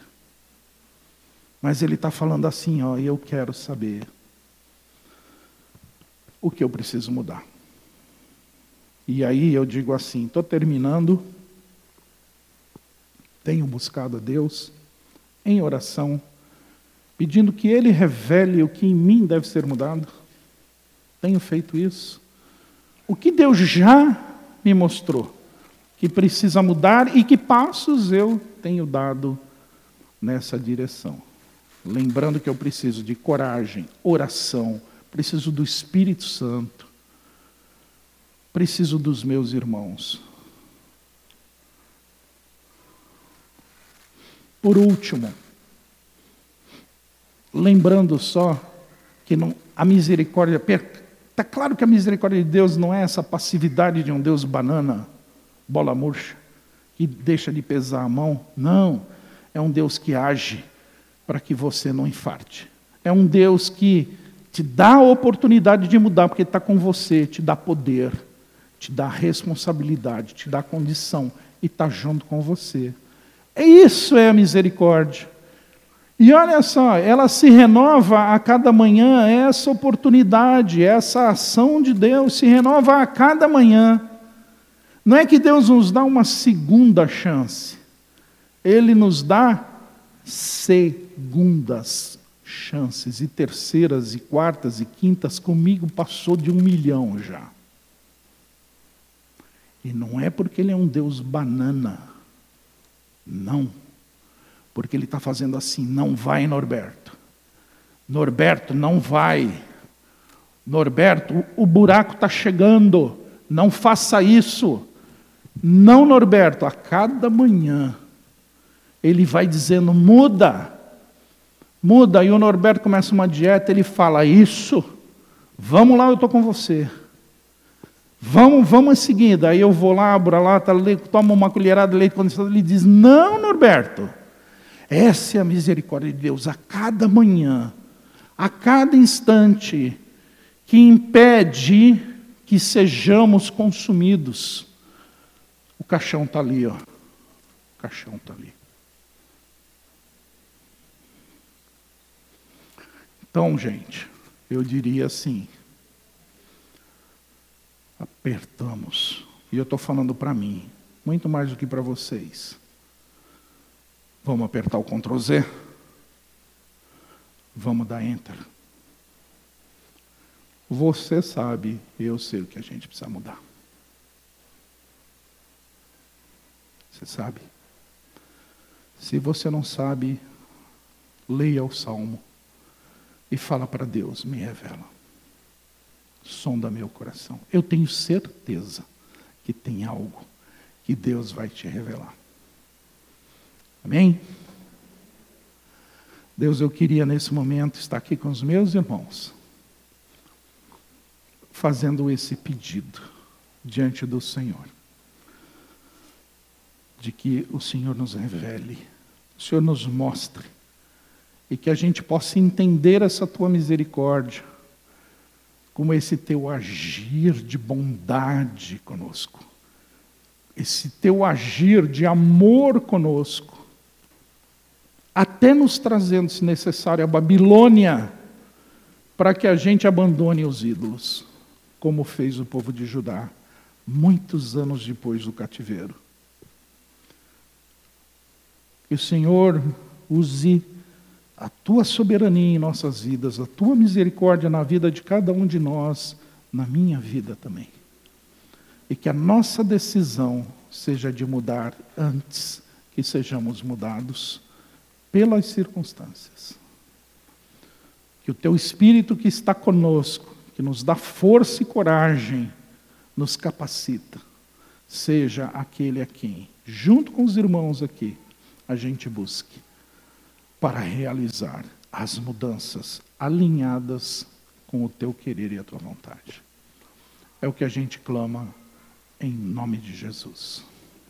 Mas ele está falando assim, ó, eu quero saber o que eu preciso mudar. E aí eu digo assim, estou terminando, tenho buscado a Deus em oração, pedindo que Ele revele o que em mim deve ser mudado. Tenho feito isso. O que Deus já me mostrou que precisa mudar e que passos eu tenho dado nessa direção. Lembrando que eu preciso de coragem, oração, preciso do Espírito Santo, preciso dos meus irmãos. Por último, lembrando só que não, a misericórdia Está claro que a misericórdia de Deus não é essa passividade de um Deus banana, bola murcha, que deixa de pesar a mão. Não. É um Deus que age para que você não infarte. É um Deus que te dá a oportunidade de mudar, porque está com você, te dá poder, te dá responsabilidade, te dá condição e está junto com você. É isso é a misericórdia. E olha só, ela se renova a cada manhã, essa oportunidade, essa ação de Deus se renova a cada manhã. Não é que Deus nos dá uma segunda chance, Ele nos dá segundas chances, e terceiras, e quartas, e quintas, comigo passou de um milhão já. E não é porque Ele é um Deus banana, não porque ele está fazendo assim: não vai, Norberto. Norberto, não vai. Norberto, o buraco está chegando. Não faça isso. Não, Norberto, a cada manhã ele vai dizendo: muda, muda. E o Norberto começa uma dieta, ele fala: isso, vamos lá, eu estou com você. Vamos, vamos em seguida. Aí eu vou lá, abro lá, tá, tomo uma colherada de leite condensado. Ele diz: não, Norberto. Essa é a misericórdia de Deus a cada manhã, a cada instante, que impede que sejamos consumidos. O caixão está ali, ó. O caixão está ali. Então, gente, eu diria assim: apertamos. E eu estou falando para mim, muito mais do que para vocês. Vamos apertar o Ctrl Z. Vamos dar Enter. Você sabe, eu sei o que a gente precisa mudar. Você sabe? Se você não sabe, leia o salmo e fala para Deus: me revela. Sonda meu coração. Eu tenho certeza que tem algo que Deus vai te revelar. Amém? Deus, eu queria nesse momento estar aqui com os meus irmãos, fazendo esse pedido diante do Senhor, de que o Senhor nos revele, o Senhor nos mostre, e que a gente possa entender essa tua misericórdia, como esse teu agir de bondade conosco, esse teu agir de amor conosco, até nos trazendo, se necessário, a Babilônia, para que a gente abandone os ídolos, como fez o povo de Judá, muitos anos depois do cativeiro. Que o Senhor use a tua soberania em nossas vidas, a tua misericórdia na vida de cada um de nós, na minha vida também. E que a nossa decisão seja de mudar antes que sejamos mudados pelas circunstâncias. Que o teu Espírito que está conosco, que nos dá força e coragem, nos capacita, seja aquele a quem, junto com os irmãos aqui, a gente busque para realizar as mudanças alinhadas com o teu querer e a tua vontade. É o que a gente clama em nome de Jesus.